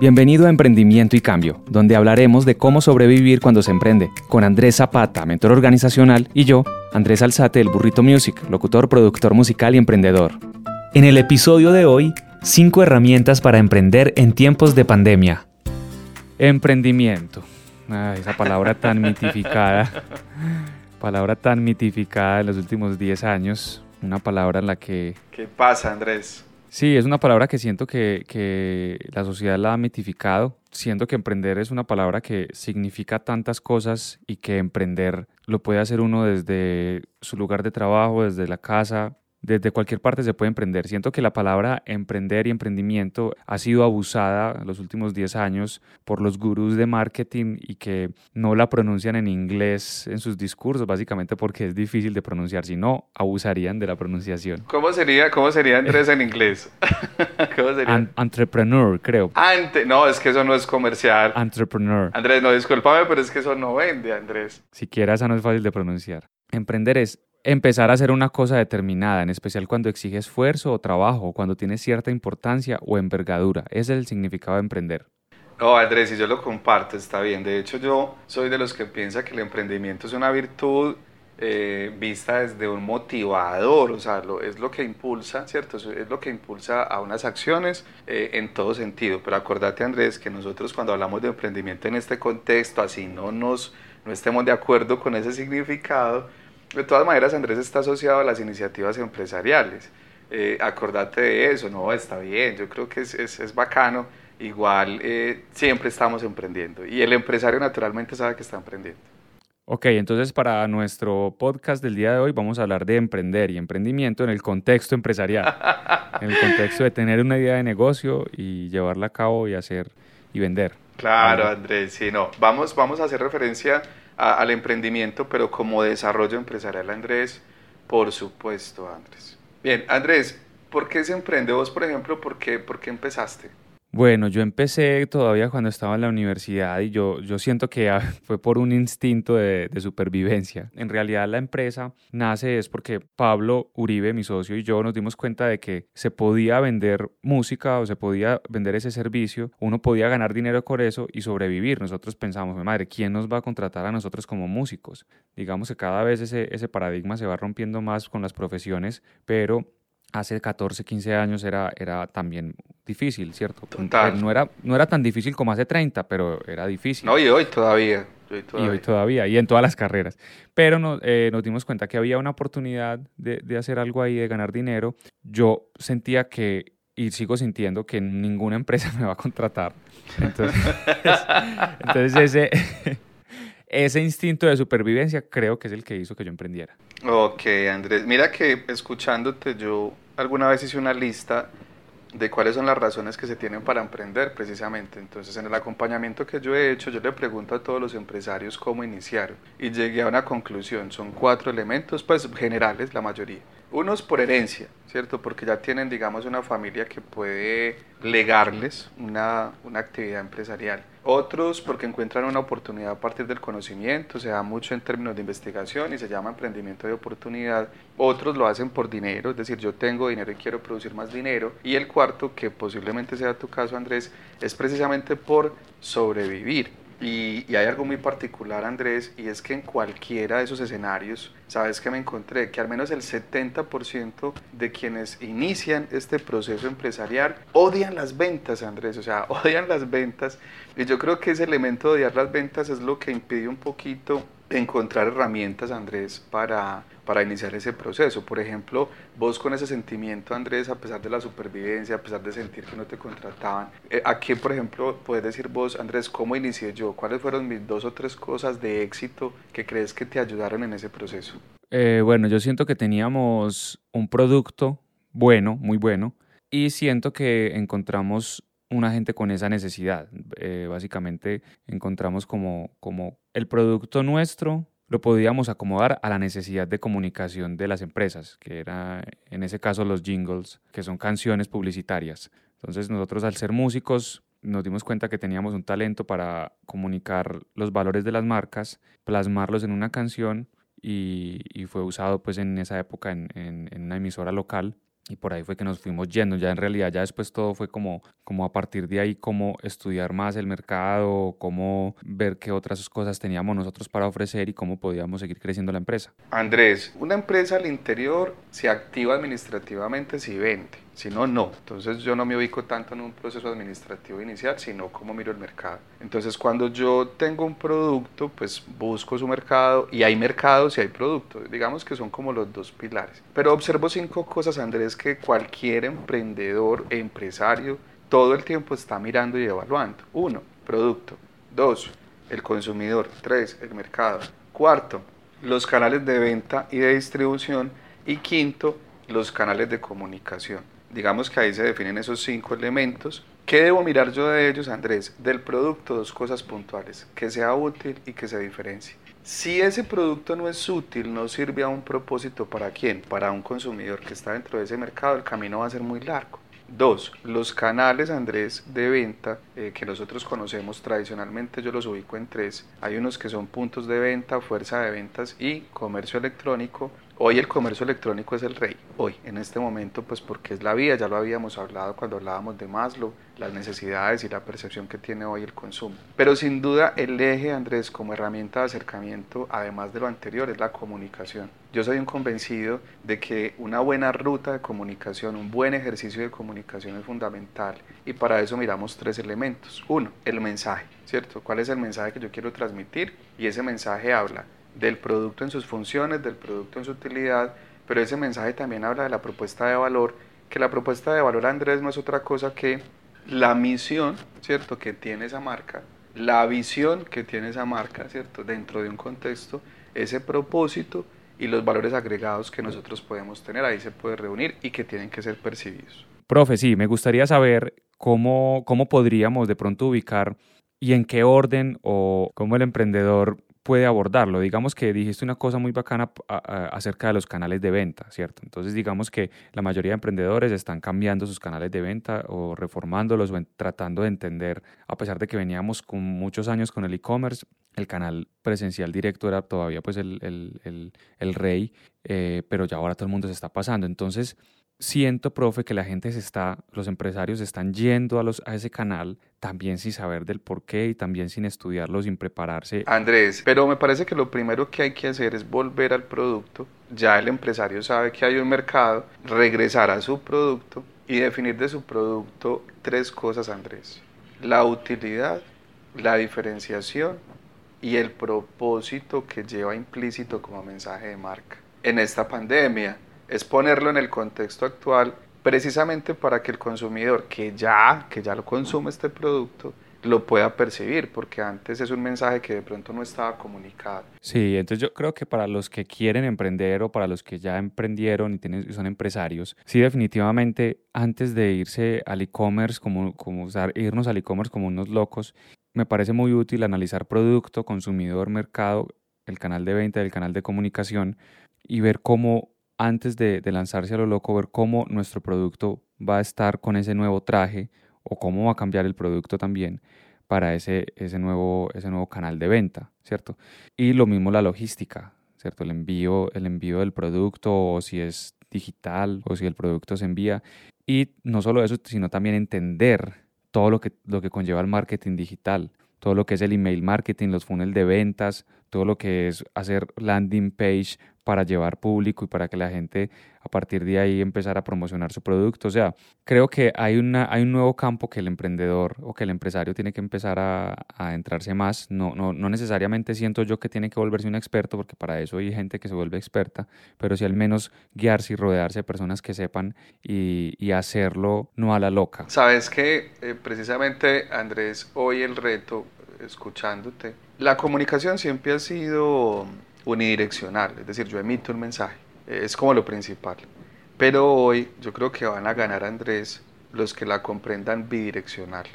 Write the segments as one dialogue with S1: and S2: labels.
S1: Bienvenido a Emprendimiento y Cambio, donde hablaremos de cómo sobrevivir cuando se emprende, con Andrés Zapata, mentor organizacional, y yo, Andrés Alzate, el Burrito Music, locutor, productor musical y emprendedor. En el episodio de hoy, 5 herramientas para emprender en tiempos de pandemia. Emprendimiento. esa palabra tan mitificada. Palabra tan mitificada en los últimos 10 años. Una palabra en la que...
S2: ¿Qué pasa, Andrés?
S1: Sí, es una palabra que siento que, la sociedad la ha mitificado. Siento que emprender es una palabra que significa tantas cosas y que emprender lo puede hacer uno desde su lugar de trabajo, desde la casa, desde cualquier parte se puede emprender. Siento que la palabra emprender y emprendimiento ha sido abusada en los últimos 10 años por los gurús de marketing y que no la pronuncian en inglés en sus discursos, básicamente porque es difícil de pronunciar, si no, abusarían de la pronunciación.
S2: ¿Cómo sería, cómo sería Andrés en inglés?
S1: ¿Cómo sería? entrepreneur, creo.
S2: Ante, no, es que eso no es comercial.
S1: Entrepreneur.
S2: Andrés, no, discúlpame, pero es que eso no vende, Andrés.
S1: Siquiera esa no es fácil de pronunciar. Emprender es empezar a hacer una cosa determinada, en especial cuando exige esfuerzo o trabajo, cuando tiene cierta importancia o envergadura. Ese es el significado de emprender.
S2: No, Andrés, si yo lo comparto, está bien. De hecho, yo soy de los que piensa que el emprendimiento es una virtud eh, vista desde un motivador, o sea, es lo que impulsa, ¿cierto? Es lo que impulsa a unas acciones eh, en todo sentido. Pero acordate, Andrés, que nosotros cuando hablamos de emprendimiento en este contexto, así no nos no estemos de acuerdo con ese significado, de todas maneras, Andrés está asociado a las iniciativas empresariales. Eh, acordate de eso, no, está bien, yo creo que es, es, bacano. Igual eh, siempre estamos emprendiendo y el empresario naturalmente sabe que está emprendiendo.
S1: Ok, entonces para nuestro podcast del día de hoy vamos a hablar de emprender y emprendimiento en el contexto empresarial, en el contexto de tener una idea de negocio y llevarla a cabo y hacer y vender.
S2: Claro, Andrés, sí, no. Vamos, vamos a hacer referencia al emprendimiento, pero como desarrollo empresarial, Andrés, por supuesto, Andrés. Bien, Andrés, ¿por qué se emprende vos, por ejemplo? ¿Por qué, por qué empezaste?
S1: Bueno, yo empecé todavía cuando estaba en la universidad y yo, yo siento que fue por un instinto de, supervivencia. En realidad la empresa nace es porque Pablo Uribe, mi socio, y yo nos dimos cuenta de que se podía vender música o se podía vender ese servicio, uno podía ganar dinero con eso y sobrevivir. Nosotros pensamos, madre, ¿quién nos va a contratar a nosotros como músicos? Digamos que cada vez ese, ese paradigma se va rompiendo más con las profesiones, pero hace 14, 15 años era, era también difícil, ¿cierto? No era, no era tan difícil como hace 30, pero era difícil.
S2: No, y hoy todavía.
S1: Y hoy todavía, y en todas las carreras. Pero no, eh, nos dimos cuenta que había una oportunidad de, de, hacer algo ahí, de ganar dinero. Yo sentía que, y sigo sintiendo, que ninguna empresa me va a contratar. Entonces, entonces ese, ese instinto de supervivencia creo que es el que hizo que yo emprendiera.
S2: Ok, Andrés. Mira que escuchándote yo alguna vez hice una lista de cuáles son las razones que se tienen para emprender precisamente. Entonces, en el acompañamiento que yo he hecho, yo le pregunto a todos los empresarios cómo iniciaron y llegué a una conclusión. Son cuatro elementos, pues generales la mayoría. Unos por herencia, ¿cierto? Porque ya tienen, digamos, una familia que puede legarles una, una actividad empresarial. Otros porque encuentran una oportunidad a partir del conocimiento, se da mucho en términos de investigación y se llama emprendimiento de oportunidad. Otros lo hacen por dinero, es decir, yo tengo dinero y quiero producir más dinero. Y el cuarto, que posiblemente sea tu caso Andrés, es precisamente por sobrevivir. Y, hay algo muy particular, Andrés, y es que en cualquiera de esos escenarios, sabes que me encontré que al menos el 70% de quienes inician este proceso empresarial odian las ventas, Andrés, o sea, odian las ventas. Y yo creo que ese elemento de odiar las ventas es lo que impide un poquito encontrar herramientas, Andrés, para, para iniciar ese proceso. Por ejemplo, vos con ese sentimiento, Andrés, a pesar de la supervivencia, a pesar de sentir que no te contrataban, eh, ¿a qué, por ejemplo, puedes decir vos, Andrés, cómo inicié yo? ¿Cuáles fueron mis dos o tres cosas de éxito que crees que te ayudaron en ese proceso?
S1: Eh, bueno, yo siento que teníamos un producto bueno, muy bueno, y siento que encontramos una gente con esa necesidad. Eh, básicamente encontramos como, como el producto nuestro lo podíamos acomodar a la necesidad de comunicación de las empresas, que era en ese caso los jingles, que son canciones publicitarias. Entonces nosotros al ser músicos nos dimos cuenta que teníamos un talento para comunicar los valores de las marcas, plasmarlos en una canción y, fue usado pues en esa época en, en una emisora local y por ahí fue que nos fuimos yendo. Ya en realidad, ya después todo fue como, como a partir de ahí, cómo estudiar más el mercado, cómo ver qué otras cosas teníamos nosotros para ofrecer y cómo podíamos seguir creciendo la empresa.
S2: Andrés, una empresa al interior se activa administrativamente si vende si no, no. Entonces yo no me ubico tanto en un proceso administrativo inicial, sino cómo miro el mercado. Entonces cuando yo tengo un producto, pues busco su mercado y hay mercados y hay productos. Digamos que son como los dos pilares. Pero observo cinco cosas, Andrés, que cualquier emprendedor, empresario, todo el tiempo está mirando y evaluando. Uno, producto. Dos, el consumidor. Tres, el mercado. Cuarto, los canales de venta y de distribución. Y quinto, los canales de comunicación. Digamos que ahí se definen esos cinco elementos. ¿Qué debo mirar yo de ellos, Andrés? Del producto, dos cosas puntuales, que sea útil y que se diferencie. Si ese producto no es útil, no sirve a un propósito, ¿para quién? Para un consumidor que está dentro de ese mercado, el camino va a ser muy largo. Dos, los canales, Andrés, de venta eh, que nosotros conocemos tradicionalmente, yo los ubico en tres. Hay unos que son puntos de venta, fuerza de ventas y comercio electrónico. Hoy el comercio electrónico es el rey, hoy, en este momento, pues porque es la vida, ya lo habíamos hablado cuando hablábamos de Maslow, las necesidades y la percepción que tiene hoy el consumo. Pero sin duda el eje, Andrés, como herramienta de acercamiento, además de lo anterior, es la comunicación. Yo soy un convencido de que una buena ruta de comunicación, un buen ejercicio de comunicación es fundamental y para eso miramos tres elementos. Uno, el mensaje, ¿cierto? ¿Cuál es el mensaje que yo quiero transmitir? Y ese mensaje habla del producto en sus funciones, del producto en su utilidad, pero ese mensaje también habla de la propuesta de valor, que la propuesta de valor, Andrés, no es otra cosa que la misión, ¿cierto?, que tiene esa marca, la visión que tiene esa marca, ¿cierto?, dentro de un contexto, ese propósito y los valores agregados que nosotros podemos tener, ahí se puede reunir y que tienen que ser percibidos.
S1: Profe, sí, me gustaría saber cómo, cómo podríamos de pronto ubicar y en qué orden o cómo el emprendedor puede abordarlo. Digamos que dijiste una cosa muy bacana acerca de los canales de venta, ¿cierto? Entonces digamos que la mayoría de emprendedores están cambiando sus canales de venta o reformándolos o tratando de entender, a pesar de que veníamos con muchos años con el e-commerce, el canal presencial directo era todavía pues el, el, el, rey, eh, pero ya ahora todo el mundo se está pasando. Entonces, siento, profe, que la gente se está, los empresarios están yendo a, los, a ese canal también sin saber del por qué y también sin estudiarlo, sin prepararse.
S2: Andrés, pero me parece que lo primero que hay que hacer es volver al producto. Ya el empresario sabe que hay un mercado, regresar a su producto y definir de su producto tres cosas, Andrés. La utilidad, la diferenciación y el propósito que lleva implícito como mensaje de marca. En esta pandemia, es ponerlo en el contexto actual precisamente para que el consumidor que ya, que ya lo consume este producto, lo pueda percibir, porque antes es un mensaje que de pronto no estaba comunicado.
S1: Sí, entonces yo creo que para los que quieren emprender o para los que ya emprendieron y tienen, son empresarios, sí definitivamente antes de irse al e-commerce, como, como irnos al e-commerce como unos locos, me parece muy útil analizar producto, consumidor, mercado, el canal de venta, el canal de comunicación y ver cómo antes de, lanzarse a lo loco, ver cómo nuestro producto va a estar con ese nuevo traje o cómo va a cambiar el producto también para ese, ese, nuevo, ese nuevo canal de venta, ¿cierto? Y lo mismo la logística, ¿cierto? El envío, el envío del producto o si es digital o si el producto se envía. Y no solo eso, sino también entender todo lo que, lo que conlleva el marketing digital. todo lo que es el email marketing, los funnels de ventas, todo lo que es hacer landing page para llevar público y para que la gente a partir de ahí empezara a promocionar su producto. O sea, creo que hay, una, hay un nuevo campo que el emprendedor o que el empresario tiene que empezar a, a entrarse más. No, no, no necesariamente siento yo que tiene que volverse un experto, porque para eso hay gente que se vuelve experta, pero sí al menos guiarse y rodearse de personas que sepan y, y hacerlo no a la loca.
S2: Sabes que eh, precisamente, Andrés, hoy el reto, escuchándote, la comunicación siempre ha sido unidireccional, es decir, yo emito un mensaje, es como lo principal. Pero hoy yo creo que van a ganar Andrés los que la comprendan bidireccional.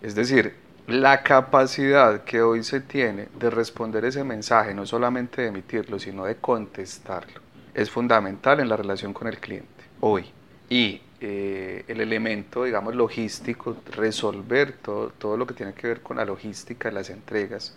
S2: Es decir, la capacidad que hoy se tiene de responder ese mensaje, no solamente de emitirlo, sino de contestarlo, es fundamental en la relación con el cliente hoy. Y eh, el elemento, digamos, logístico, resolver todo, todo lo que tiene que ver con la logística, las entregas,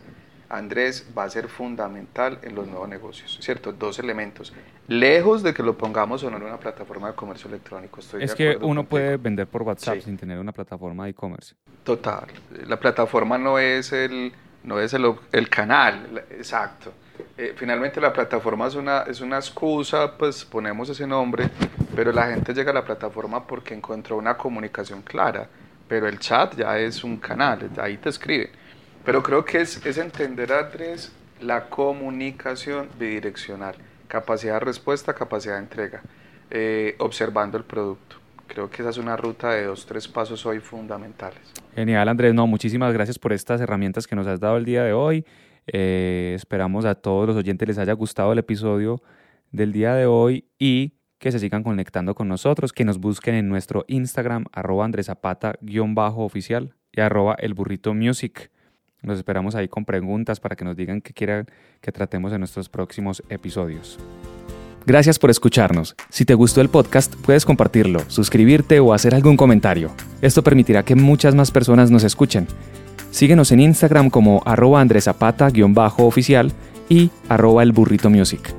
S2: Andrés va a ser fundamental en los nuevos negocios, ¿cierto? Dos elementos. Lejos de que lo pongamos o no en una plataforma de comercio electrónico. Estoy
S1: es que uno puede vender por WhatsApp sin tener una plataforma de e-commerce.
S2: Total. La plataforma no es el, no es el, el canal, exacto. Eh, finalmente la plataforma es una, es una excusa, pues ponemos ese nombre, pero la gente llega a la plataforma porque encontró una comunicación clara, pero el chat ya es un canal, ahí te escriben. Pero creo que es, es entender, Andrés, la comunicación bidireccional, capacidad de respuesta, capacidad de entrega, eh, observando el producto. Creo que esa es una ruta de dos, tres pasos hoy fundamentales.
S1: Genial, Andrés. No, muchísimas gracias por estas herramientas que nos has dado el día de hoy. Eh, esperamos a todos los oyentes les haya gustado el episodio del día de hoy y que se sigan conectando con nosotros, que nos busquen en nuestro Instagram, arroba andresapata-oficial y arroba el burrito music. Nos esperamos ahí con preguntas para que nos digan qué quieran que tratemos en nuestros próximos episodios. Gracias por escucharnos. Si te gustó el podcast, puedes compartirlo, suscribirte o hacer algún comentario. Esto permitirá que muchas más personas nos escuchen. Síguenos en Instagram como arroba andresapata-oficial y arroba el burrito music.